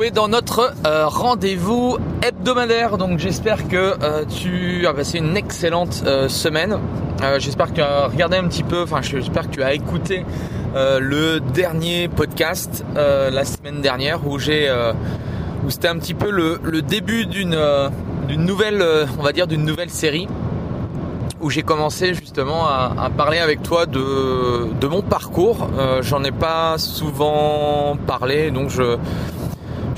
Oui, dans notre euh, rendez-vous hebdomadaire. Donc j'espère que euh, tu as passé une excellente euh, semaine. j'espère que tu as regardé un petit peu, enfin j'espère que tu as écouté le dernier podcast la semaine dernière où j'ai où c'était un petit peu le, le début d'une d'une nouvelle on va dire d'une nouvelle série où j'ai commencé justement à, à, parler avec toi de, de mon parcours. J'en ai pas souvent parlé donc je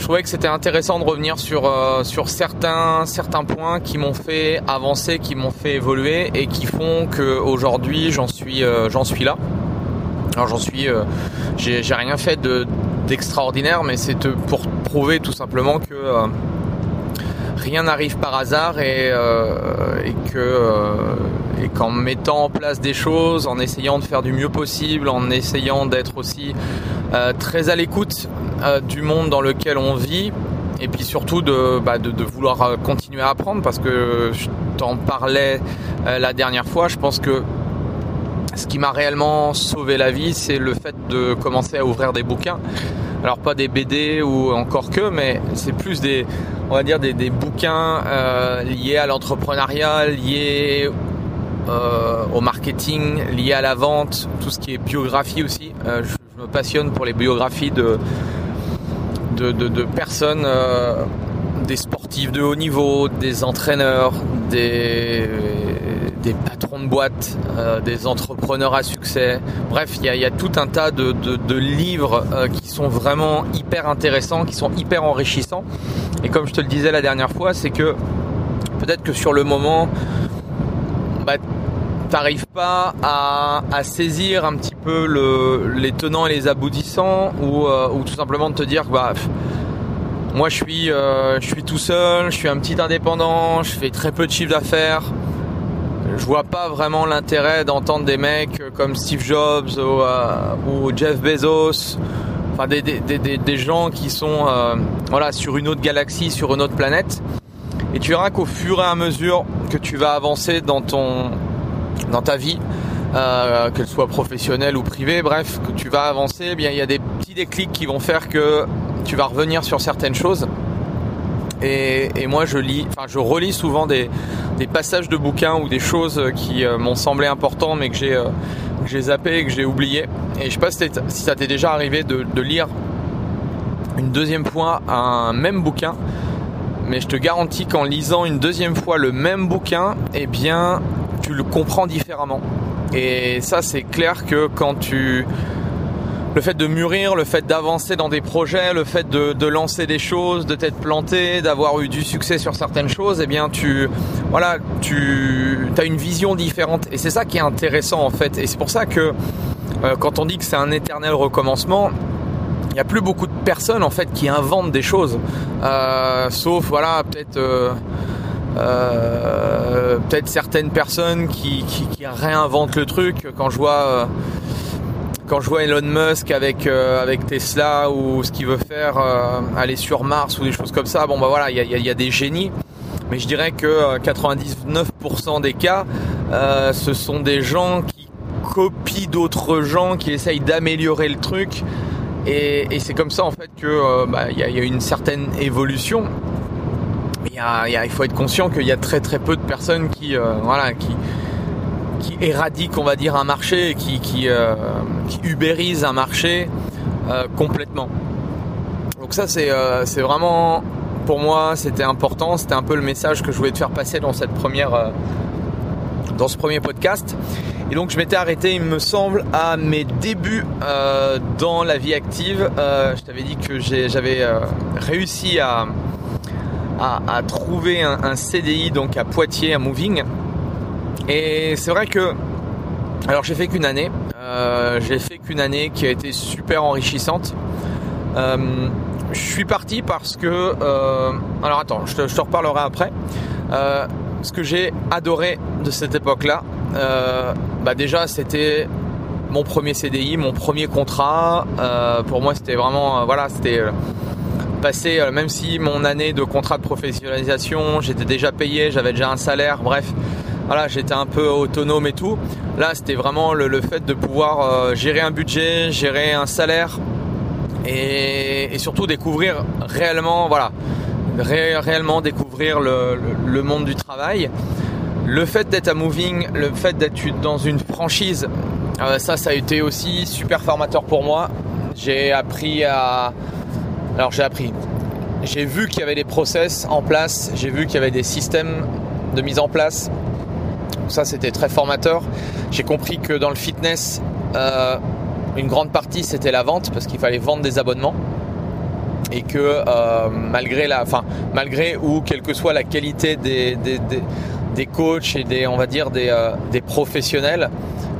je trouvais que c'était intéressant de revenir sur, euh, sur certains, certains points qui m'ont fait avancer, qui m'ont fait évoluer et qui font qu'aujourd'hui j'en suis, euh, j'en suis là. Alors j'en suis, euh, j'ai, rien fait de, d'extraordinaire, mais c'est pour prouver tout simplement que rien n'arrive par hasard et que et qu'en mettant en place des choses, en essayant de faire du mieux possible, en essayant d'être aussi très à l'écoute euh, du monde dans lequel on vit et puis surtout de, bah, vouloir euh, continuer à apprendre parce que je t'en parlais euh, la dernière fois, je pense que ce qui m'a réellement sauvé la vie, c'est le fait de commencer à ouvrir des bouquins. Alors pas des BD ou encore que, mais c'est plus des, on va dire des, bouquins liés à l'entrepreneuriat, liés au marketing, liés à la vente, tout ce qui est biographie aussi. Passionne pour les biographies de personnes, euh, des sportifs de haut niveau, des entraîneurs, des, des patrons de boîtes, euh, des entrepreneurs à succès. Bref, il y a, tout un tas de, livres euh, qui sont vraiment hyper intéressants, qui sont hyper enrichissants. Et comme je te le disais la dernière fois, c'est que peut-être que sur le moment, bah, t'arrives pas à, saisir un petit peu les tenants et les aboutissants ou, euh, tout simplement de te dire bah moi je suis euh, je suis tout seul, je suis un petit indépendant, je fais très peu de chiffre d'affaires. Je vois pas vraiment l'intérêt d'entendre des mecs comme Steve Jobs ou, euh, Jeff Bezos, enfin des, des, gens qui sont voilà sur une autre galaxie, sur une autre planète. Et tu verras qu'au fur et à mesure que tu vas avancer dans ton dans ta vie, euh, qu'elle soit professionnelle ou privée, bref, que tu vas avancer, eh bien il y a des petits déclics qui vont faire que tu vas revenir sur certaines choses. Et, moi je lis, enfin je relis souvent des, passages de bouquins ou des choses qui euh, m'ont semblé importantes mais que j'ai euh, j'ai zappé, que j'ai oublié. Et je sais pas si, ça t'est déjà arrivé de, de lire une deuxième fois un même bouquin mais je te garantis qu'en lisant une deuxième fois le même bouquin, eh bien, tu le comprends différemment. Et ça, c'est clair que quand tu le fait de mûrir, le fait d'avancer dans des projets, le fait de, lancer des choses, de t'être planté, d'avoir eu du succès sur certaines choses, eh bien tu voilà, tu as une vision différente. Et c'est ça qui est intéressant en fait. Et c'est pour ça que euh, quand on dit que c'est un éternel recommencement, il n'y a plus beaucoup de personnes en fait qui inventent des choses, euh, sauf voilà peut-être euh, euh, peut-être certaines personnes qui, réinventent le truc. Quand je vois euh, quand je vois Elon Musk avec euh, avec Tesla ou ce qu'il veut faire, aller sur Mars ou des choses comme ça, bon bah voilà, il y a, des génies. Mais je dirais que 99% des cas, ce sont des gens qui copient d'autres gens, qui essayent d'améliorer le truc. Et, c'est comme ça en fait que bah, il y, a une certaine évolution il faut être conscient qu'il y a très très peu de personnes qui, euh, voilà, qui, qui éradiquent, on va dire, un marché, qui, qui, euh, qui ubérisent un marché euh, complètement. Donc ça, c'est, c'est vraiment, pour moi, c'était important. C'était un peu le message que je voulais te faire passer dans cette première, dans ce premier podcast. Et donc je m'étais arrêté, il me semble, à mes débuts dans la vie active. je t'avais dit que j'avais réussi à à, trouver un, CDI donc à Poitiers, à Moving. Et c'est vrai que, alors j'ai fait qu'une année, euh, j'ai fait qu'une année qui a été super enrichissante. Euh, je suis parti parce que, euh, alors attends, je te, reparlerai après. ce que j'ai adoré de cette époque-là, bah déjà c'était mon premier CDI, mon premier contrat. pour moi, c'était vraiment, voilà, c'était passé, euh, même si mon année de contrat de professionnalisation, j'étais déjà payé, j'avais déjà un salaire, bref, voilà, j'étais un peu autonome et tout. Là, c'était vraiment le, fait de pouvoir euh, gérer un budget, gérer un salaire, et, surtout découvrir réellement, voilà, réellement découvrir le, monde du travail. Le fait d'être à Moving, le fait d'être dans une franchise, euh, ça, ça a été aussi super formateur pour moi. J'ai appris à, alors j'ai appris, j'ai vu qu'il y avait des process en place, j'ai vu qu'il y avait des systèmes de mise en place. Ça, c'était très formateur. J'ai compris que dans le fitness, euh, une grande partie c'était la vente parce qu'il fallait vendre des abonnements et que euh, malgré la, enfin malgré ou quelle que soit la qualité des, des, coachs et des, on va dire des, euh, professionnels,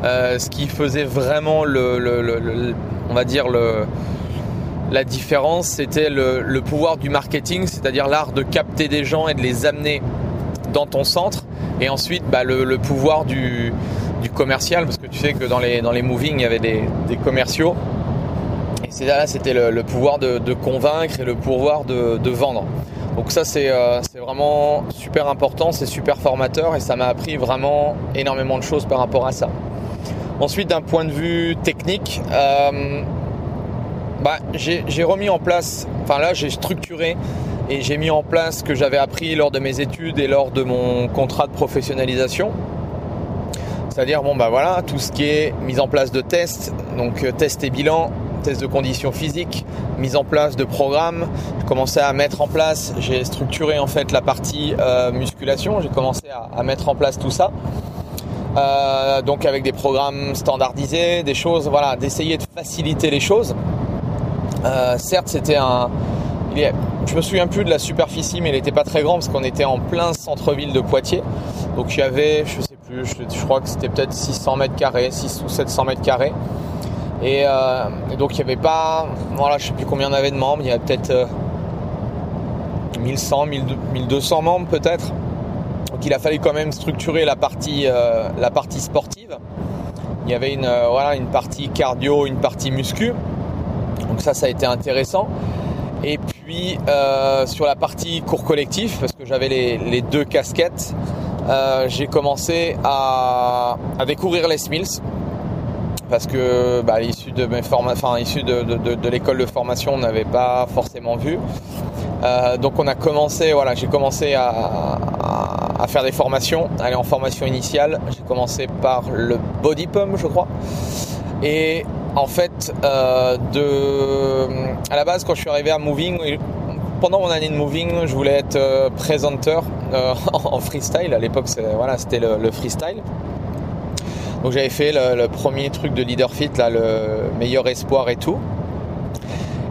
ce qui faisait vraiment le, on va dire le la différence, c'était le, pouvoir du marketing, c'est-à-dire l'art de capter des gens et de les amener dans ton centre. Et ensuite, bah, le, pouvoir du, commercial, parce que tu sais que dans les, dans moving, il y avait des, commerciaux. Et c'est là, c'était le, pouvoir de, convaincre et le pouvoir de, vendre. Donc ça, euh, c'est vraiment super important, c'est super formateur et ça m'a appris vraiment énormément de choses par rapport à ça. Ensuite, d'un point de vue technique, euh, bah, j'ai remis en place, enfin là j'ai structuré et j'ai mis en place ce que j'avais appris lors de mes études et lors de mon contrat de professionnalisation. C'est-à-dire bon bah voilà, tout ce qui est mise en place de tests, donc euh, tests et bilan, tests de conditions physiques, mise en place de programmes. J'ai commencé à mettre en place, j'ai structuré en fait la partie euh, musculation, j'ai commencé à, mettre en place tout ça. Euh, donc avec des programmes standardisés, des choses, voilà, d'essayer de faciliter les choses. Euh, certes, c'était un. Je me souviens plus de la superficie, mais il n'était pas très grand parce qu'on était en plein centre-ville de Poitiers. Donc il y avait, je sais plus, je, crois que c'était peut-être 600 mètres carrés, 6 ou 700 mètres carrés. Et, euh, donc il n'y avait pas, voilà, je sais plus combien on avait de membres. Il y avait peut-être 1100, euh, 1200 membres peut-être. Donc il a fallu quand même structurer la partie, la partie sportive. Il y avait une, voilà, une partie cardio, une partie muscu. Donc ça, ça a été intéressant. Et puis euh, sur la partie cours collectif, parce que j'avais les, deux casquettes, euh, j'ai commencé à, découvrir les Mills. Parce que bah, issu de, l'école de formation, on n'avait pas forcément vu. Euh, donc on a commencé, voilà, j'ai commencé à, à, faire des formations, aller en formation initiale. J'ai commencé par le body pump, je crois. Et en fait, euh, à la base, quand je suis arrivé à Moving, pendant mon année de Moving, je voulais être euh, présenteur euh, en freestyle. À l'époque, c'était le, freestyle. Donc j'avais fait le, premier truc de leader fit, là, le meilleur espoir et tout.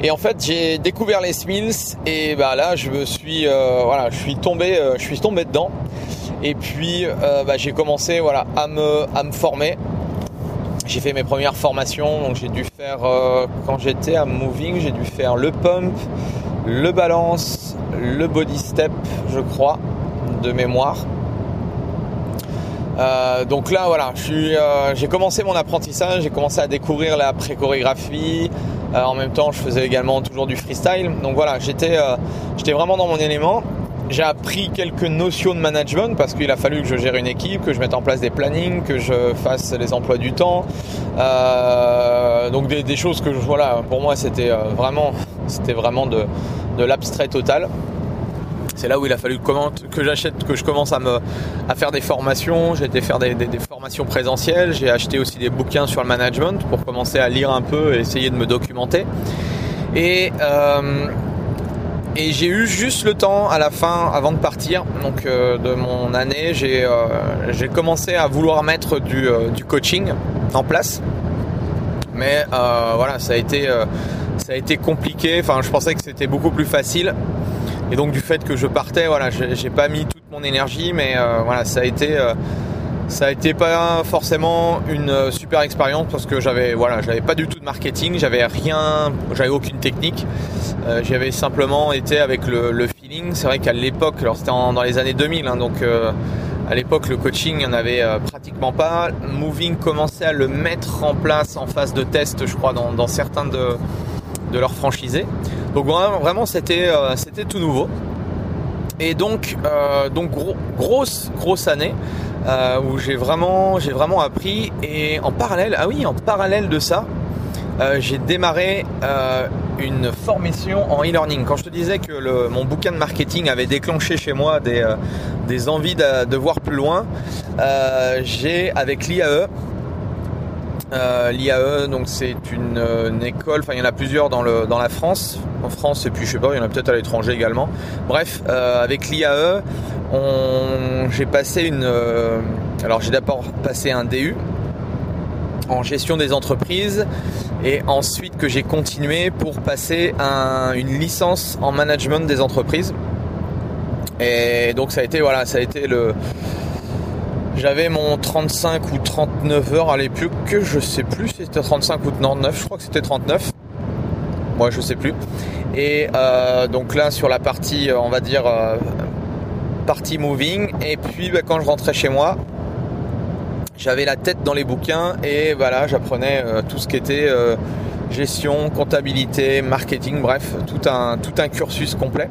Et en fait, j'ai découvert les Smills et bah là, je me suis, voilà, je suis tombé, je suis tombé dedans. Et puis, bah, j'ai commencé, voilà, à me former j'ai fait mes premières formations, donc j'ai dû faire, euh, quand j'étais à Moving, j'ai dû faire le pump, le balance, le body step, je crois, de mémoire. Euh, donc là, voilà, euh, j'ai commencé mon apprentissage, j'ai commencé à découvrir la pré-chorégraphie. en même temps, je faisais également toujours du freestyle. Donc voilà, j'étais vraiment dans mon élément j'ai appris quelques notions de management parce qu'il a fallu que je gère une équipe, que je mette en place des plannings, que je fasse les emplois du temps. Euh, donc des, choses que voilà, pour moi c'était euh, vraiment, c'était vraiment de, l'abstrait total. C'est là où il a fallu que j'achète, que je commence à me à faire des formations. J'ai été faire des, formations présentielles. J'ai acheté aussi des bouquins sur le management pour commencer à lire un peu et essayer de me documenter. Et euh, et j'ai eu juste le temps à la fin, avant de partir, donc euh, de mon année, j'ai euh, commencé à vouloir mettre du, euh, du, coaching en place. Mais voilà, ça a été ça a été compliqué. Enfin, je pensais que c'était beaucoup plus facile. Et donc du fait que je partais, voilà, j'ai pas mis toute mon énergie, mais voilà, ça a été ça a été pas forcément une euh, super expérience parce que j'avais voilà, j'avais pas du tout de marketing, j'avais rien, j'avais aucune technique. Euh, j'avais simplement été avec le, feeling. C'est vrai qu'à l'époque, alors c'était dans les années 2000, hein, donc euh, à l'époque le coaching, il en avait pratiquement pas. Moving commençait à le mettre en place en phase de test, je crois, dans, certains de, de leurs franchisés. Donc vraiment, c'était c'était tout nouveau. Et donc, donc grosse grosse année. Euh, où j'ai vraiment, j'ai vraiment appris. Et en parallèle, ah oui, en parallèle de ça, euh, j'ai démarré euh, une formation en e-learning. Quand je te disais que mon bouquin de marketing avait déclenché chez moi des, envies de, voir plus loin, j'ai avec l'IAE, L'IAE, donc c'est une, école, enfin il y en a plusieurs dans, la France, en France et puis je sais pas, il y en a peut-être à l'étranger également. Bref, avec l'IAE, j'ai passé une, euh, alors j'ai d'abord passé un DU en gestion des entreprises et ensuite que j'ai continué pour passer un, une licence en management des entreprises. Et donc ça a été voilà, ça a été le j'avais mon 35 ou 39 heures à l'époque, je sais plus si c'était 35 ou 39, je crois que c'était 39. Moi je sais plus. Et euh, donc là sur la partie, on va dire, euh, moving. Et puis bah, quand je rentrais chez moi, j'avais la tête dans les bouquins et voilà, j'apprenais euh, tout ce qui était euh, gestion, comptabilité, marketing, bref, tout un, tout un cursus complet.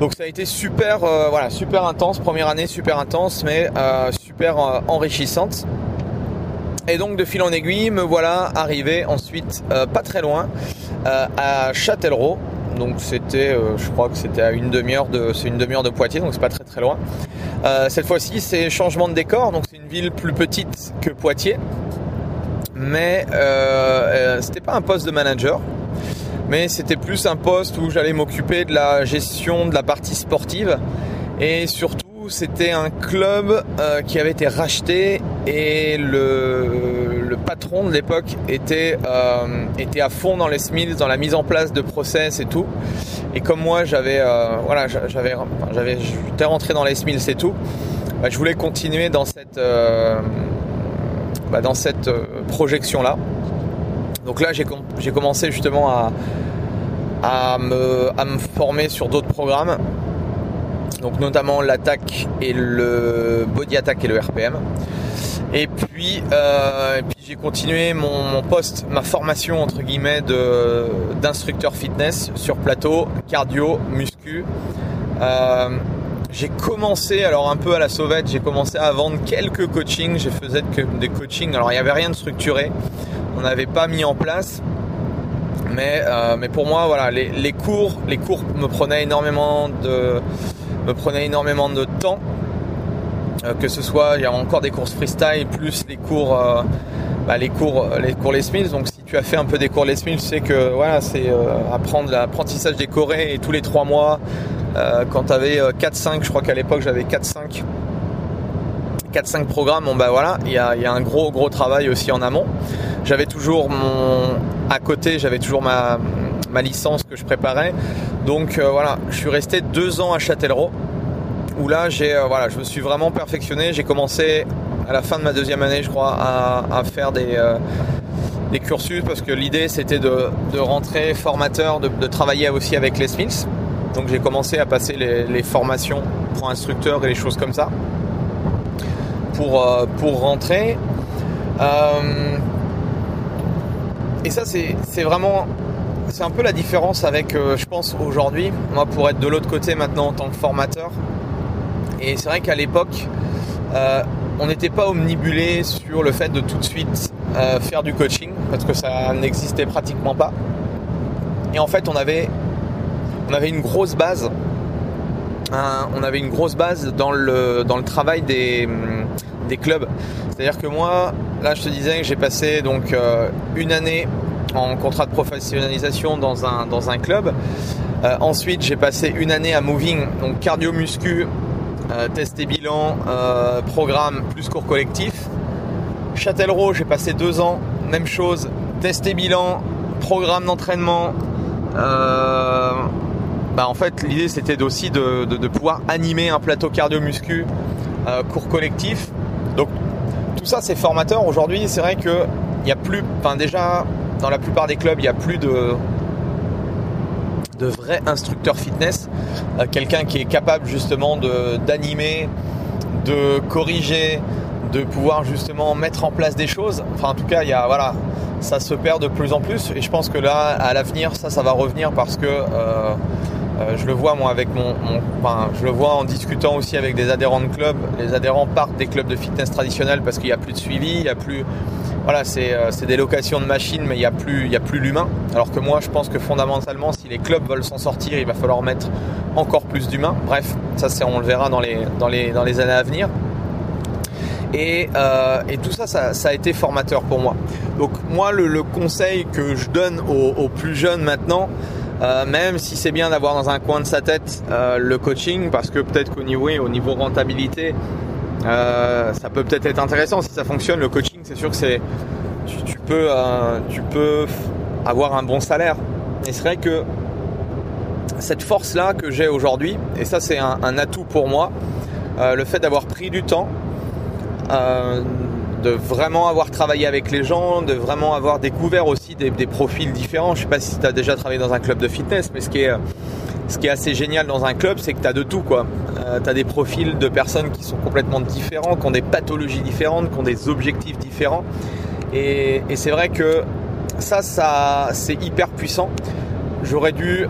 Donc ça a été super, euh, voilà, super intense, première année super intense, mais super enrichissante. Et donc de fil en aiguille, me voilà arrivé ensuite pas très loin à Châtellerault. Donc c'était, je crois que c'était à une demi-heure de, c'est une demi-heure de Poitiers, donc c'est pas très très loin. cette fois-ci, c'est changement de décor, donc c'est une ville plus petite que Poitiers, mais c'était pas un poste de manager, mais c'était plus un poste où j'allais m'occuper de la gestion de la partie sportive. Et surtout c'était un club euh, qui avait été racheté et le, le patron de l'époque était, euh, était à fond dans les SMILs, dans la mise en place de process et tout. Et comme moi j'avais euh, voilà j'avais j'avais j'étais rentré dans les SMILs et tout, bah, je voulais continuer dans cette euh, bah, dans cette projection là. Donc là, j'ai, com commencé justement à, à, me, à me former sur d'autres programmes. Donc notamment l'attaque et le body attack et le RPM. Et puis j'ai continué mon, poste, ma formation entre guillemets d'instructeur fitness sur plateau, cardio, muscu. Euh, j'ai commencé, alors un peu à la sauvette, j'ai commencé à vendre quelques coachings. J'ai faisais des coachings. Alors il n'y avait rien de structuré on n'avait pas mis en place. Mais, euh, mais pour moi, voilà, les, cours, les cours me prenaient énormément de, me prenaient énormément de temps. Euh, que ce soit, il y a encore des courses freestyle plus les cours, bah, les cours, les cours Les Mills. Donc si tu as fait un peu des cours Les Mills, tu sais que voilà, c'est euh, apprendre l'apprentissage des chorés et tous les trois mois. Euh, quand tu avais 4-5, je crois qu'à l'époque j'avais 4-5 4-5 programmes, bon bah voilà, il y a, y a, un gros gros travail aussi en amont. J'avais toujours mon à côté, j'avais toujours ma, ma licence que je préparais. Donc euh, voilà, je suis resté deux ans à Châtellerault où là j'ai euh, voilà, je me suis vraiment perfectionné. J'ai commencé à la fin de ma deuxième année, je crois, à, faire des euh, des cursus parce que l'idée c'était de, de, rentrer formateur, de, travailler aussi avec les Smiths. Donc j'ai commencé à passer les, formations pour instructeurs et les choses comme ça pour, euh, pour rentrer. Euh, et ça, c'est vraiment c'est un peu la différence avec, je pense, aujourd'hui. Moi, pour être de l'autre côté maintenant en tant que formateur. Et c'est vrai qu'à l'époque, on n'était pas omnibulé sur le fait de tout de suite euh, faire du coaching, parce que ça n'existait pratiquement pas. Et en fait, on avait, une grosse base. Hein, on avait une grosse base dans le, travail des, clubs. C'est-à-dire que moi, là, je te disais que j'ai passé donc euh, une année en contrat de professionnalisation dans un, club. Euh, ensuite, j'ai passé une année à Moving, donc cardio muscu, euh, test et bilan, euh, programme plus cours collectif. Châtellerault, j'ai passé deux ans, même chose, test et bilan, programme d'entraînement. bah en fait, l'idée c'était aussi de, pouvoir animer un plateau cardio muscu, cours collectif. Donc tout ça c'est formateur. Aujourd'hui, c'est vrai que il y a plus, enfin déjà dans la plupart des clubs, il n'y a plus de, de vrais instructeurs fitness. Euh, Quelqu'un qui est capable justement d'animer, de, de, corriger, de pouvoir justement mettre en place des choses. Enfin, en tout cas, il y a, voilà, ça se perd de plus en plus. Et je pense que là, à l'avenir, ça, ça va revenir parce que euh, euh, je le vois moi avec mon, mon je le vois en discutant aussi avec des adhérents de clubs. Les adhérents partent des clubs de fitness traditionnels parce qu'il n'y a plus de suivi, il n'y a plus voilà, c'est des locations de machines, mais il n'y a plus, il a plus l'humain. Alors que moi, je pense que fondamentalement, si les clubs veulent s'en sortir, il va falloir mettre encore plus d'humain. Bref, ça, c'est, on le verra dans les, dans les, dans les années à venir. Et, tout ça, ça, a été formateur pour moi. Donc moi, le, conseil que je donne aux plus jeunes maintenant, euh, même si c'est bien d'avoir dans un coin de sa tête euh, le coaching, parce que peut-être qu'au niveau, au niveau rentabilité, euh, ça peut peut-être être intéressant si ça fonctionne. Le coaching, c'est sûr que c'est, tu, peux, tu peux avoir un bon salaire. Et c'est vrai que cette force-là que j'ai aujourd'hui, et ça c'est un, atout pour moi, le fait d'avoir pris du temps de vraiment avoir travaillé avec les gens, de vraiment avoir découvert aussi des, profils différents. Je sais pas si tu as déjà travaillé dans un club de fitness, mais ce qui est, assez génial dans un club, c'est que tu as de tout. Euh, tu as des profils de personnes qui sont complètement différents, qui ont des pathologies différentes, qui ont des objectifs différents. Et, c'est vrai que ça, ça c'est hyper puissant. J'aurais dû...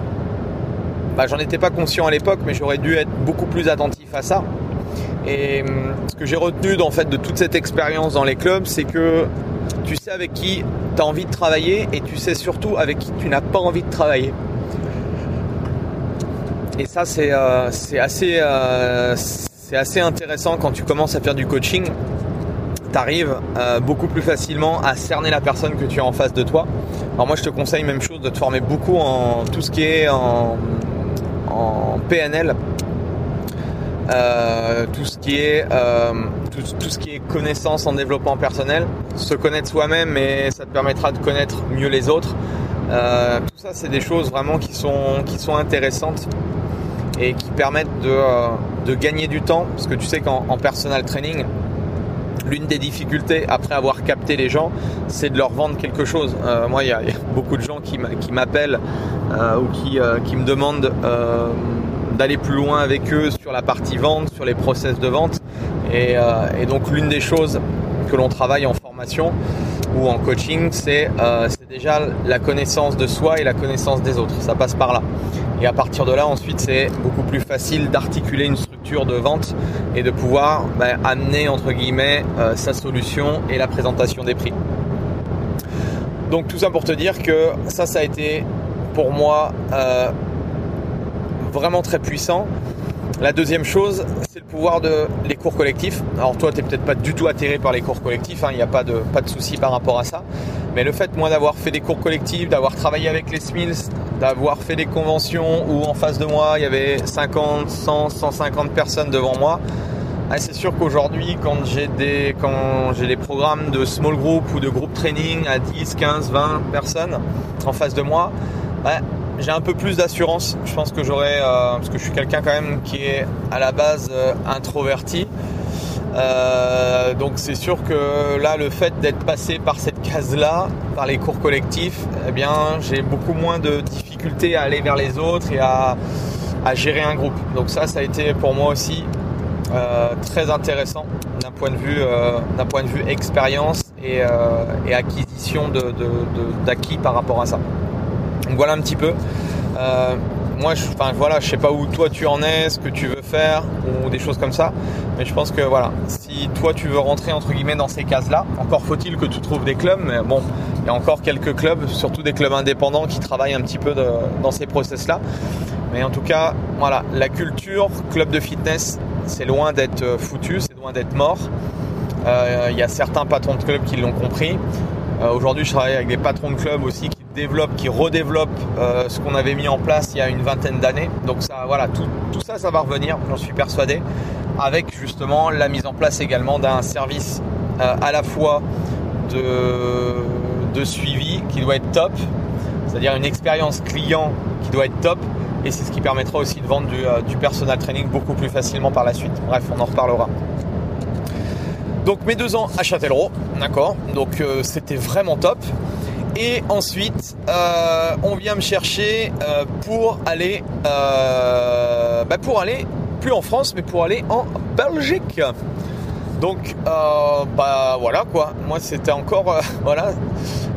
Bah, j'en étais pas conscient à l'époque, mais j'aurais dû être beaucoup plus attentif à ça. Et hum, ce que j'ai retenu en fait de toute cette expérience dans les clubs, c'est que tu sais avec qui tu as envie de travailler et tu sais surtout avec qui tu n'as pas envie de travailler. Et ça c'est euh, assez, euh, assez intéressant quand tu commences à faire du coaching. Tu arrives euh, beaucoup plus facilement à cerner la personne que tu as en face de toi. Alors moi je te conseille même chose de te former beaucoup en tout ce qui est en PNL, euh, tout ce qui est euh, tout, ce qui est connaissance en développement personnel, se connaître soi-même, mais ça te permettra de connaître mieux les autres. Euh, tout ça, c'est des choses vraiment qui sont qui sont intéressantes et qui permettent de, de gagner du temps, parce que tu sais qu'en personal training, l'une des difficultés après avoir capté les gens, c'est de leur vendre quelque chose. moi, il y, a beaucoup de gens qui m'appellent ou qui, qui me demandent d'aller plus loin avec eux sur la partie vente, sur les process de vente. Euh, et, donc l'une des choses que l'on travaille en formation ou en coaching, euh, c'est déjà la connaissance de soi et la connaissance des autres. Ça passe par là. Et à partir de là, ensuite, c'est beaucoup plus facile d'articuler une structure de vente et de pouvoir bah, amener entre guillemets euh, sa solution et la présentation des prix. Donc tout ça pour te dire que ça, ça a été pour moi vraiment très puissant. La deuxième chose, c'est le pouvoir de les cours collectifs. Alors toi, tu n'es peut-être pas du tout atterré par les cours collectifs, hein, il n'y a pas de, pas de souci par rapport à ça. Mais le fait, moi, d'avoir fait des cours collectifs, d'avoir travaillé avec les Smiths, d'avoir fait des conventions où en face de moi, il y avait 50, 100, 150 personnes devant moi, ah, c'est sûr qu'aujourd'hui, quand j'ai des, des programmes de small group ou de groupe training à 10, 15, 20 personnes en face de moi, bah, j'ai un peu plus d'assurance. Je pense que j'aurais, euh, parce que je suis quelqu'un quand même qui est à la base euh, introverti. Euh, donc c'est sûr que là, le fait d'être passé par cette case-là, par les cours collectifs, eh bien, j'ai beaucoup moins de difficultés à aller vers les autres et à, gérer un groupe. Donc ça, ça a été pour moi aussi très intéressant d'un point de vue, d'un point de vue expérience et, acquisition d'acquis par rapport à ça. Donc voilà un petit peu. Euh, moi, je, enfin voilà, je sais pas où toi tu en es, ce que tu veux faire ou des choses comme ça. Mais je pense que voilà, si toi tu veux rentrer entre guillemets dans ces cases-là, encore faut-il que tu trouves des clubs. Mais bon, il y a encore quelques clubs, surtout des clubs indépendants qui travaillent un petit peu dans ces process-là. Mais en tout cas, voilà, la culture club de fitness, c'est loin d'être euh, foutu, c'est loin d'être mort. Euh, il y a certains patrons de clubs qui l'ont compris. Aujourd'hui, je travaille avec des patrons de clubs aussi qui développe, qui redéveloppe euh, ce qu'on avait mis en place il y a une vingtaine d'années. Donc ça, voilà, tout, ça, ça va revenir, j'en suis persuadé, avec justement la mise en place également d'un service euh, à la fois de, de suivi qui doit être top, c'est-à-dire une expérience client qui doit être top, et c'est ce qui permettra aussi de vendre du, euh, du personal training beaucoup plus facilement par la suite. Bref, on en reparlera. Donc mes deux ans à Châtellerault, d'accord? Donc c'était vraiment top. Et ensuite, euh, on vient me chercher euh, pour aller, euh, bah, pour aller plus en France, mais pour aller en Belgique. Donc, bah voilà quoi. Moi, c'était encore, voilà.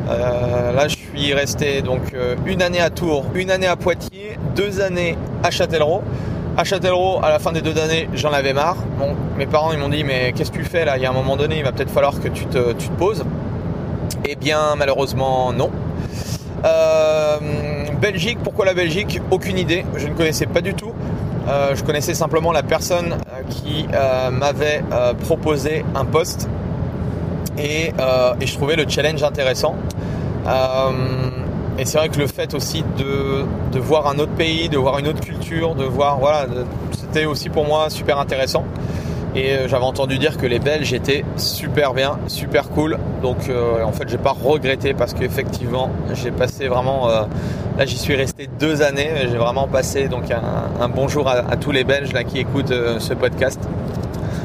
là, je suis resté donc une année à Tours, une année à Poitiers, deux années à Châtellerault. À Châtellerault, à la fin des deux années, j'en avais marre. Bon, mes parents ils m'ont dit mais qu'est-ce que tu fais là? Il y a un moment donné, il va peut-être falloir que tu te, tu te poses. Eh bien, malheureusement, non. Euh, Belgique, pourquoi la Belgique? Aucune idée, je ne connaissais pas du tout. Euh, je connaissais simplement la personne euh, qui m'avait proposé un poste et, je trouvais le challenge intéressant. et c'est vrai que le fait aussi de, de, voir un autre pays, de voir une autre culture, de voir, voilà, c'était aussi pour moi super intéressant. Et euh, j'avais entendu dire que les Belges étaient super bien, super cool. Donc euh, en fait, j'ai pas regretté parce qu'effectivement, j'ai passé vraiment. Euh, là, j'y suis resté deux années. J'ai vraiment passé un, bonjour à, tous les Belges qui écoutent ce podcast.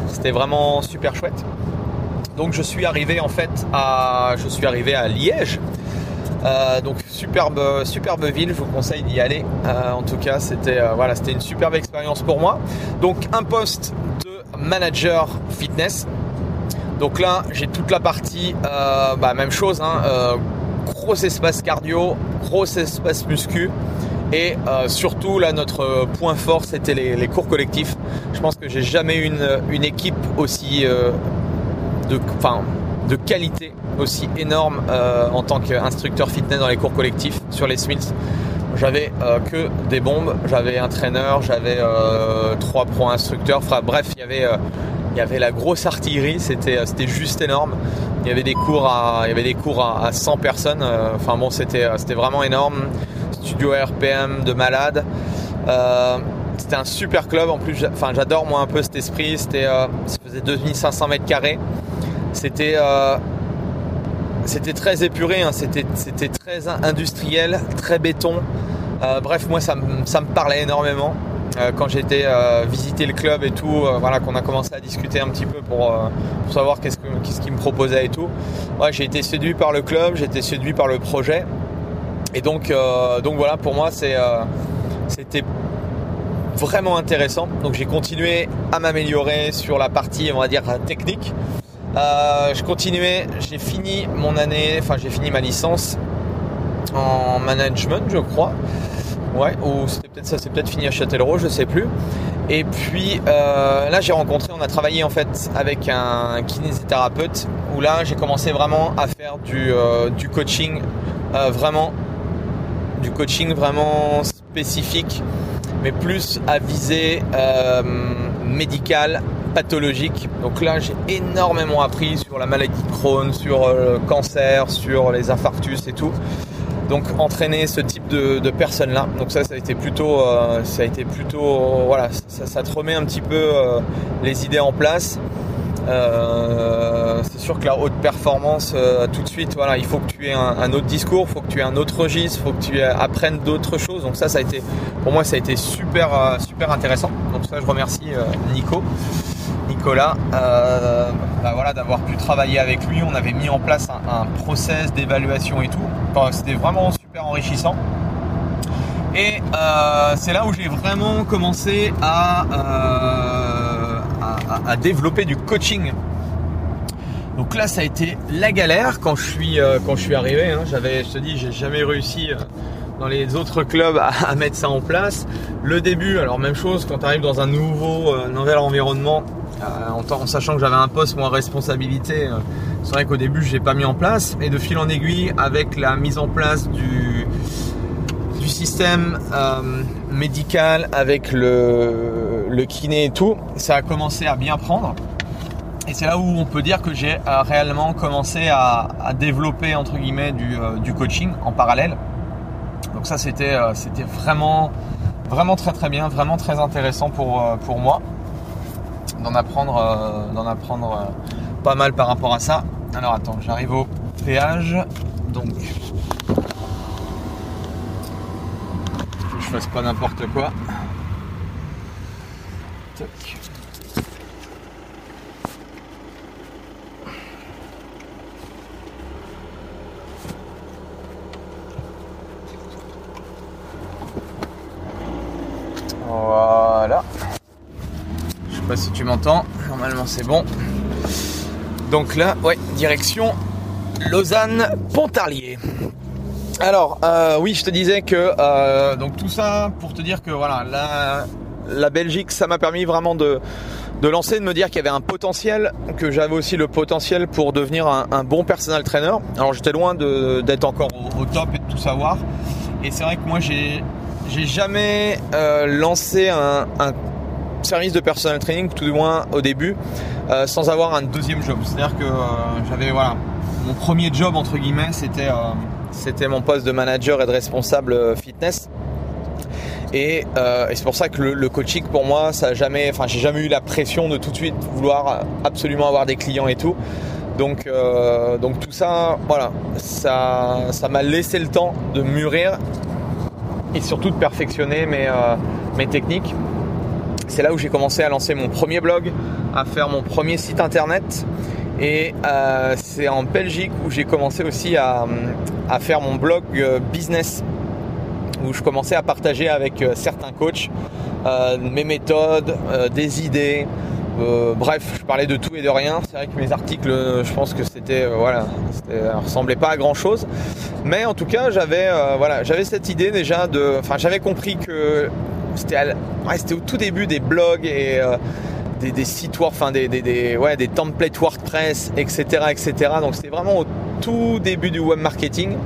C'était vraiment super chouette. Donc je suis arrivé en fait à, je suis arrivé à Liège. Donc superbe, superbe ville, je vous conseille d'y aller. en tout cas, c'était voilà, c'était une superbe expérience pour moi. Donc un poste manager fitness. Donc là, j'ai toute la partie, euh, bah, même chose, hein, euh, gros espace cardio, gros espace muscu. Et euh, surtout, là, notre point fort, c'était les, cours collectifs. Je pense que j'ai jamais eu une, une équipe aussi de, de qualité, aussi énorme en tant qu'instructeur fitness dans les cours collectifs sur les Smiths. J'avais que des bombes, j'avais un traîneur, j'avais trois pro instructeurs. Enfin bref, il y avait il y avait la grosse artillerie, c'était c'était juste énorme. Il y avait des cours à il y avait des cours à, 100 personnes. Enfin bon, c'était c'était vraiment énorme. Studio RPM de malade. c'était un super club en plus. J'adore moi un peu cet esprit. C'était ça faisait 2500 mètres carrés. C'était c'était très épuré, hein. c'était très industriel, très béton. Euh, bref, moi ça, me parlait énormément. Euh, quand été euh, visiter le club et tout, voilà, qu'on a commencé à discuter un petit peu pour, savoir qu'est-ce qu'il me proposait et tout. Ouais, j'ai été séduit par le club, j'ai été séduit par le projet. Et donc, donc voilà, pour moi c'était vraiment intéressant. Donc j'ai continué à m'améliorer sur la partie, on va dire, technique. Euh, je continuais, j'ai fini mon année, enfin j'ai fini ma licence en management, je crois. Ouais, ou c'était peut-être ça, c'est peut-être fini à Châtellerault, je sais plus. Et puis euh, là, j'ai rencontré, on a travaillé en fait avec un kinésithérapeute où là, j'ai commencé vraiment à faire du, euh, coaching, vraiment du coaching vraiment spécifique, mais plus à visée médicale pathologique. Donc là, j'ai énormément appris sur la maladie de Crohn, sur euh, le cancer, sur les infarctus et tout. Donc entraîner ce type de, personnes-là. Donc ça, ça a été plutôt, euh, ça a été plutôt, voilà, ça, te remet un petit peu euh, les idées en place. c'est sûr que la haute performance, tout de suite, voilà, il faut que tu aies un, autre discours, faut que tu aies un autre registre, faut que tu apprennes d'autres choses. Donc ça, ça a été, pour moi, ça a été super, super intéressant. Donc ça, je remercie Nico. Euh, bah d'avoir pu travailler avec lui. On avait mis en place un, process d'évaluation et tout. C'était vraiment super enrichissant. Et euh, c'est là où j'ai vraiment commencé à, euh, à, développer du coaching. Donc là, ça a été la galère quand je suis, quand je suis arrivé. Hein. J'avais, je te dis, j'ai jamais réussi dans les autres clubs à, mettre ça en place. Le début, alors même chose, quand tu arrives dans un nouveau, nouvel environnement, euh, en, sachant que j'avais un poste ou responsabilité, euh, c'est vrai qu'au début je l'ai pas mis en place. Et de fil en aiguille, avec la mise en place du, système euh, médical, avec le, kiné et tout, ça a commencé à bien prendre. Et c'est là où on peut dire que j'ai réellement commencé à, développer entre guillemets du, du, coaching en parallèle. Donc ça c'était c'était vraiment vraiment très très bien, vraiment très intéressant pour, pour moi d'en apprendre, euh, apprendre euh, pas mal par rapport à ça. Alors attends, j'arrive au péage. Donc, que je fasse pas n'importe quoi. Voilà Normalement, c'est bon. Donc là, ouais, direction Lausanne-Pontarlier. Alors, euh, oui, je te disais que euh, donc tout ça pour te dire que voilà, la, Belgique, ça m'a permis vraiment de de lancer, de me dire qu'il y avait un potentiel, que j'avais aussi le potentiel pour devenir un, bon personal trainer. Alors j'étais loin d'être encore au, top et de tout savoir. Et c'est vrai que moi j'ai j'ai jamais euh, lancé un, service de personal training, tout du moins au début, euh, sans avoir un deuxième job. C'est-à-dire que euh, j'avais voilà mon premier job entre guillemets, c'était c'était mon poste de manager et de responsable fitness. Et, c'est pour ça que le, coaching pour moi, ça a jamais, enfin j'ai jamais eu la pression de tout de suite vouloir absolument avoir des clients et tout. Donc, donc tout ça, voilà, ça, ça m'a laissé le temps de mûrir et surtout de perfectionner mes, euh, mes techniques. C'est là où j'ai commencé à lancer mon premier blog, à faire mon premier site internet. Et euh, c'est en Belgique où j'ai commencé aussi à, faire mon blog euh, business, où je commençais à partager avec certains coachs mes méthodes, des idées, euh, bref, je parlais de tout et de rien. C'est vrai que mes articles, je pense que c'était euh, voilà, ressemblait pas à grand chose. Mais en tout cas, j'avais euh, j'avais cette idée déjà de, enfin, j'avais compris que c'était au tout début des blogs et des, sites enfin des, des, ouais, des templates WordPress, etc., etc. Donc c'était vraiment au tout début du web marketing.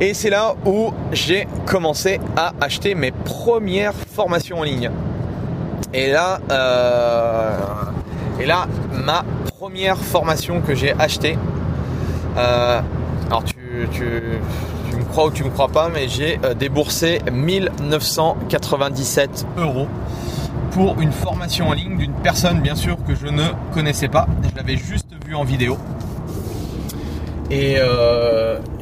Et c'est là où j'ai commencé à acheter mes premières formations en ligne. Et là, euh, et là, ma première formation que j'ai achetée. Euh, alors tu, crois ou tu me crois pas, mais j'ai euh, déboursé 1997 euros pour une formation en ligne d'une personne bien sûr que je ne connaissais pas. Je l'avais juste vue en vidéo. Et,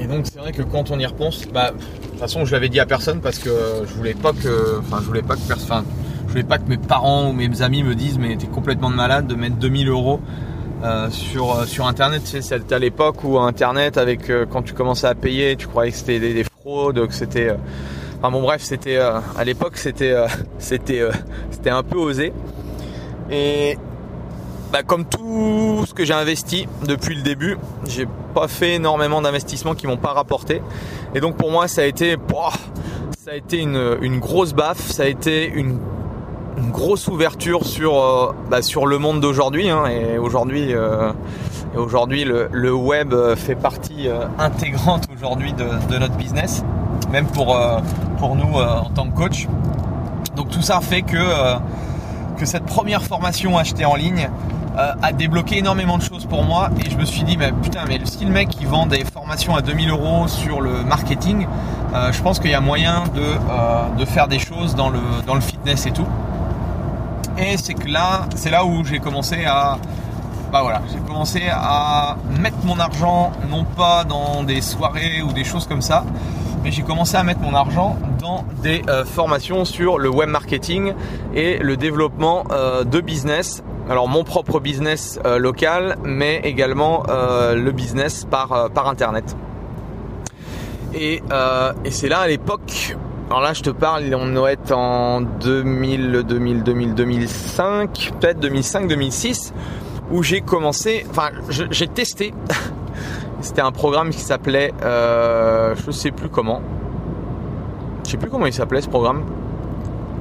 donc c'est vrai que quand on y repense, bah, de toute façon je l'avais dit à personne parce que je voulais pas que, enfin je voulais pas que personne, je voulais pas que mes parents ou mes amis me disent mais t'es complètement malade de mettre 2000 euros euh, sur, euh, sur internet. Tu c'était à l'époque où internet avec euh, quand tu commençais à payer, tu croyais que c'était des, fraudes, que c'était. enfin bon bref, c'était à l'époque c'était c'était c'était un peu osé. Et bah, comme tout ce que j'ai investi depuis le début, j'ai pas fait énormément d'investissements qui m'ont pas rapporté. Et donc pour moi ça a été, ça a été une grosse baffe, ça a été une une grosse ouverture sur, euh, bah, sur le monde d'aujourd'hui. Hein, et aujourd'hui, euh, le, web fait partie euh, intégrante aujourd'hui de, notre business, même pour, pour nous en tant que coach. Donc tout ça fait que, que cette première formation achetée en ligne a débloqué énormément de choses pour moi et je me suis dit bah, putain mais si le mec qui vend des formations à 2000 euros sur le marketing je pense qu'il y a moyen de, de faire des choses dans le, dans le fitness et tout et c'est que là, c'est là où j'ai commencé à bah voilà, j'ai commencé à mettre mon argent non pas dans des soirées ou des choses comme ça, mais j'ai commencé à mettre mon argent dans des euh, formations sur le web marketing et le développement euh, de business. Alors mon propre business euh, local, mais également le business par, par internet. Et, et c'est là à l'époque alors là, je te parle, on doit être en 2000, 2000, 2000, 2005, peut-être 2005, 2006, où j'ai commencé, enfin, j'ai testé. C'était un programme qui s'appelait, euh, je sais plus comment. Je sais plus comment il s'appelait ce programme.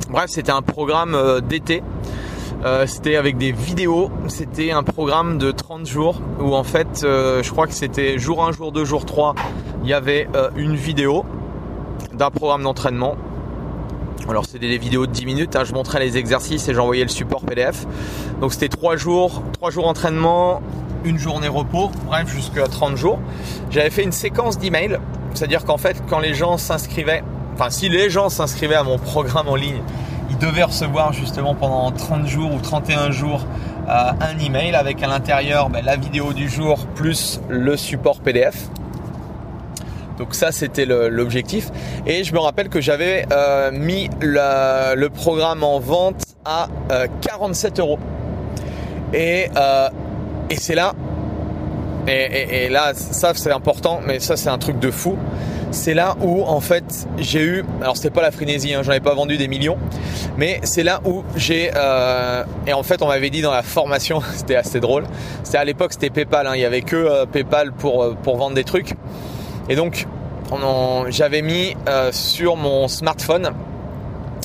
Bref, c'était un programme euh, d'été. Euh, c'était avec des vidéos. C'était un programme de 30 jours où en fait, je crois que c'était jour 1, jour 2, jour 3, il y avait une vidéo d'un programme d'entraînement. Alors c'était des vidéos de 10 minutes, hein. je montrais les exercices et j'envoyais le support PDF. Donc c'était 3 jours, 3 jours entraînement, une journée repos, bref jusqu'à 30 jours. J'avais fait une séquence d'emails, c'est-à-dire qu'en fait quand les gens s'inscrivaient, enfin si les gens s'inscrivaient à mon programme en ligne, ils devaient recevoir justement pendant 30 jours ou 31 jours euh, un email avec à l'intérieur ben, la vidéo du jour plus le support PDF. Donc ça c'était l'objectif. Et je me rappelle que j'avais euh, mis le programme en vente à 47 euh, euros. Et, euh, et c'est là, et, là ça c'est important, mais ça c'est un truc de fou. C'est là où en fait j'ai eu, alors c'était pas la frénésie, hein, j'en ai pas vendu des millions, mais c'est là où j'ai, et en fait on m'avait dit dans la formation, c'était assez drôle, c'était à l'époque c'était PayPal, hein, il y avait que PayPal pour, pour vendre des trucs. Et donc, j'avais mis euh, sur mon smartphone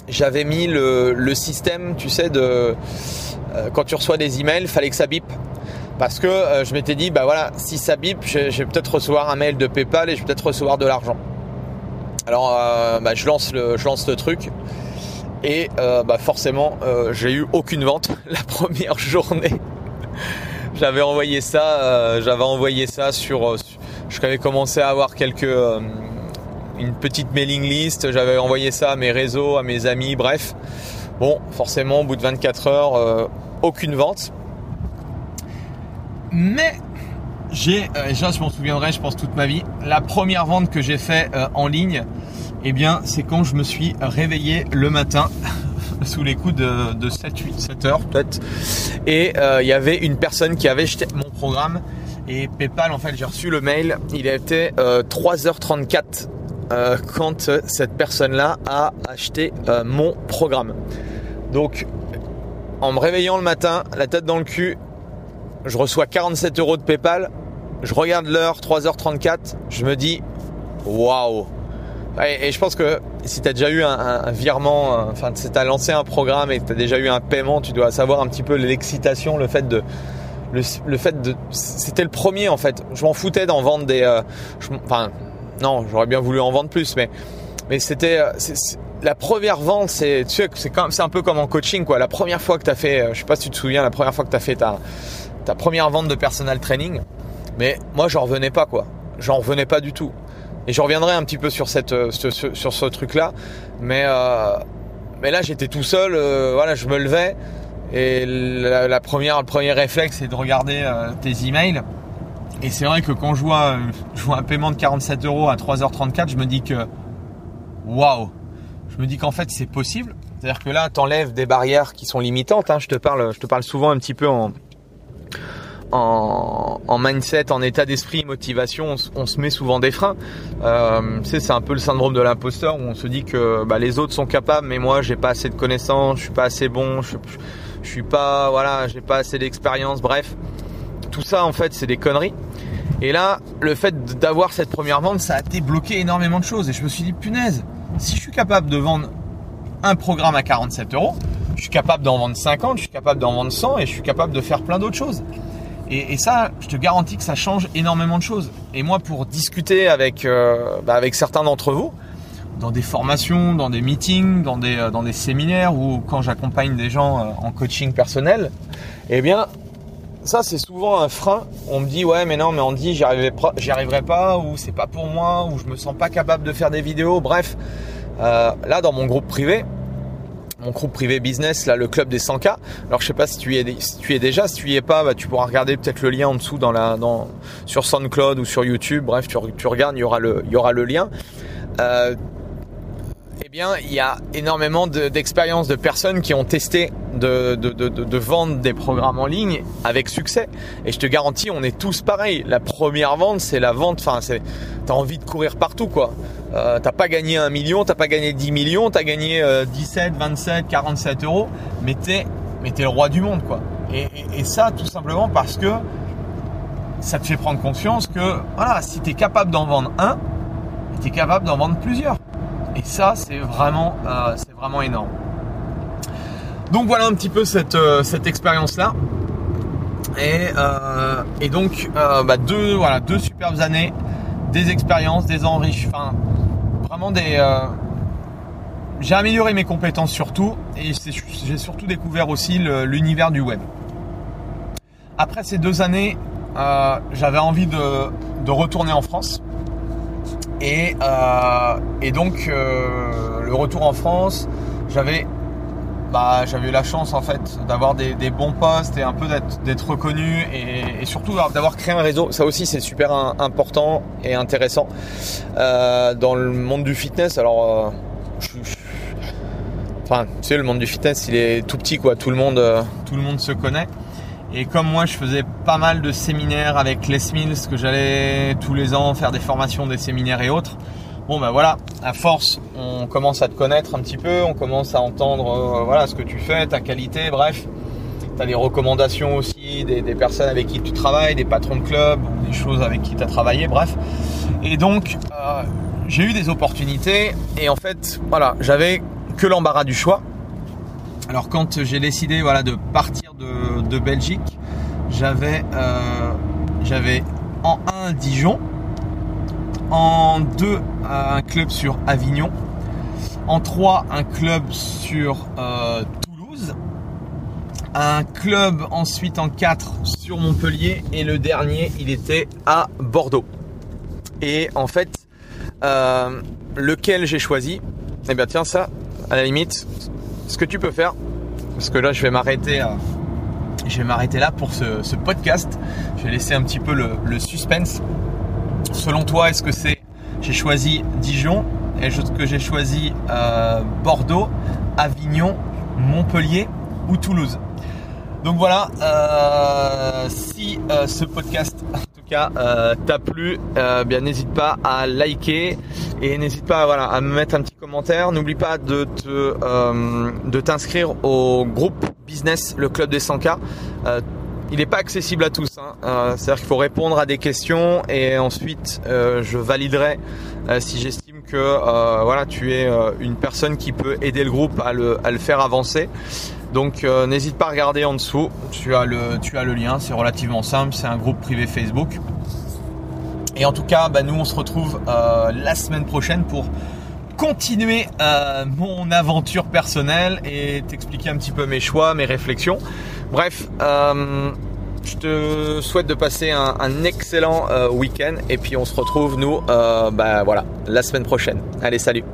j'avais mis le, système, tu sais, de euh, quand tu reçois des emails, fallait que ça bip. Parce que euh, je m'étais dit, bah voilà, si ça bip, je, vais peut-être recevoir un mail de PayPal et je vais peut-être recevoir de l'argent. Alors, bah, je lance le, je lance le truc et bah forcément, j'ai eu aucune vente la première journée. j'avais envoyé ça, j'avais envoyé ça sur, avais commencé à avoir quelques une petite mailing list, j'avais envoyé ça à mes réseaux, à mes amis, bref. Bon, forcément, au bout de 24 heures, euh, aucune vente. Mais j'ai, euh, déjà je m'en souviendrai, je pense toute ma vie, la première vente que j'ai fait euh, en ligne, eh bien, c'est quand je me suis réveillé le matin sous les coups de, de 7, 8, 7 heures peut-être. Et il y avait une personne qui avait jeté mon programme. Et PayPal, en fait, j'ai reçu le mail. Il était 3h34 euh, quand cette personne-là a acheté euh, mon programme. Donc, en me réveillant le matin, la tête dans le cul, je reçois 47 euros de PayPal. Je regarde l'heure, 3h34. Je me dis, waouh! Et, je pense que si tu as déjà eu un, virement, euh, enfin, si tu as lancé un programme et que tu as déjà eu un paiement, tu dois savoir un petit peu l'excitation, le fait de. Le, fait de. C'était le premier en fait. Je m'en foutais d'en vendre des. enfin, non, j'aurais bien voulu en vendre plus, mais mais c'était euh, la première vente, c'est tu sais, c'est c'est un peu comme en coaching quoi. La première fois que tu as fait, euh, je sais pas si tu te souviens, la première fois que tu as fait ta ta première vente de personal training, mais moi j'en revenais pas quoi. J'en revenais pas du tout. Et je reviendrai un petit peu sur cette euh, sur ce truc là, mais mais là j'étais tout seul, voilà, je me levais et la, première le premier réflexe c'est de regarder tes emails et c'est vrai que quand je vois, je vois un paiement de 47 euros à 3h34, je me dis que waouh, je me dis qu'en fait c'est possible. C'est-à-dire que là, tu enlèves des barrières qui sont limitantes. Hein. Je te parle, je te parle souvent un petit peu en, en, mindset, en état d'esprit, motivation, on, se met souvent des freins. Euh, c'est un peu le syndrome de l'imposteur où on se dit que bah, les autres sont capables, mais moi j'ai pas assez de connaissances, je suis pas assez bon, je, je suis pas, voilà, j'ai pas assez d'expérience. Bref, tout ça en fait c'est des conneries. Et là, le fait d'avoir cette première vente, ça a débloqué énormément de choses. Et je me suis dit, punaise, si je suis capable de vendre un programme à 47 euros, je suis capable d'en vendre 50, je suis capable d'en vendre 100 et je suis capable de faire plein d'autres choses. Et, ça, je te garantis que ça change énormément de choses. Et moi, pour discuter avec, euh, bah, avec certains d'entre vous, dans des formations, dans des meetings, dans des, euh, dans des séminaires ou quand j'accompagne des gens euh, en coaching personnel, eh bien, ça c'est souvent un frein. On me dit ouais mais non mais on dit j'y arriverai, pas ou c'est pas pour moi ou je me sens pas capable de faire des vidéos. Bref, euh, là dans mon groupe privé, mon groupe privé business, là le club des 100K. Alors je sais pas si tu y es, si tu es déjà, si tu y es pas, bah, tu pourras regarder peut-être le lien en dessous dans la, dans, sur SoundCloud ou sur YouTube. Bref, tu, regardes, il y aura le, y aura le lien. Eh bien, il y a énormément d'expériences de, personnes qui ont testé de, vendre des programmes en ligne avec succès. Et je te garantis, on est tous pareils. La première vente, c'est la vente. Enfin, c'est, t'as envie de courir partout, quoi. Euh, t'as pas gagné un million, t'as pas gagné 10 millions, t'as gagné 17, 27, 47 euros, mais t'es, mais t'es le roi du monde, quoi. Et, et, ça, tout simplement parce que ça te fait prendre conscience que, voilà, si t'es capable d'en vendre un, t'es capable d'en vendre plusieurs. Et ça, c'est vraiment, euh, c'est vraiment énorme. Donc voilà un petit peu cette, euh, cette expérience-là. Et, euh, et donc bah, deux, voilà, deux superbes années, des expériences, des enrichissements, vraiment des. j'ai amélioré mes compétences surtout, et j'ai surtout découvert aussi l'univers du web. Après ces deux années, j'avais envie de, de retourner en France. Et, euh, et donc euh, le retour en France, j'avais bah, eu la chance en fait d'avoir des, bons postes et un peu d'être reconnu et, surtout d'avoir créé un réseau. Ça aussi c'est super important et intéressant euh, dans le monde du fitness. Alors, enfin, tu sais, le monde du fitness il est tout petit quoi. Tout le monde, tout le monde se connaît. Et comme moi, je faisais pas mal de séminaires avec Les Mills, que j'allais tous les ans faire des formations, des séminaires et autres. Bon ben voilà, à force, on commence à te connaître un petit peu, on commence à entendre euh, voilà ce que tu fais, ta qualité, bref. Tu as des recommandations aussi, des, personnes avec qui tu travailles, des patrons de club, des choses avec qui tu as travaillé, bref. Et donc, euh, j'ai eu des opportunités et en fait, voilà, j'avais que l'embarras du choix. Alors quand j'ai décidé voilà, de partir de, Belgique, j'avais j'avais en 1 Dijon, en 2 un club sur Avignon, en 3 un club sur Toulouse, un club ensuite en 4 sur Montpellier et le dernier il était à Bordeaux. Et en fait, euh, lequel j'ai choisi? Eh bien tiens ça, à la limite, ce que tu peux faire, parce que là je vais m'arrêter, je vais m'arrêter là pour ce, podcast. Je vais laisser un petit peu le, suspense. Selon toi, est-ce que c'est j'ai choisi Dijon Est-ce que j'ai choisi euh, Bordeaux, Avignon, Montpellier ou Toulouse? Donc voilà, euh, si ce podcast cas euh, t'a plu, euh, bien n'hésite pas à liker et n'hésite pas voilà, à me mettre un petit commentaire. N'oublie pas de te euh, de t'inscrire au groupe business, le club des 100K. Euh, il n'est pas accessible à tous. Hein. Euh, c'est-à-dire qu'il faut répondre à des questions et ensuite je validerai si j'estime que voilà tu es une personne qui peut aider le groupe à le, à le faire avancer. Donc euh, n'hésite pas à regarder en dessous, tu as le, tu as le lien, c'est relativement simple, c'est un groupe privé Facebook. Et en tout cas, bah, nous on se retrouve euh, la semaine prochaine pour continuer euh, mon aventure personnelle et t'expliquer un petit peu mes choix, mes réflexions. Bref, je te souhaite de passer un, excellent week-end et puis on se retrouve nous, bah, voilà, la semaine prochaine. Allez, salut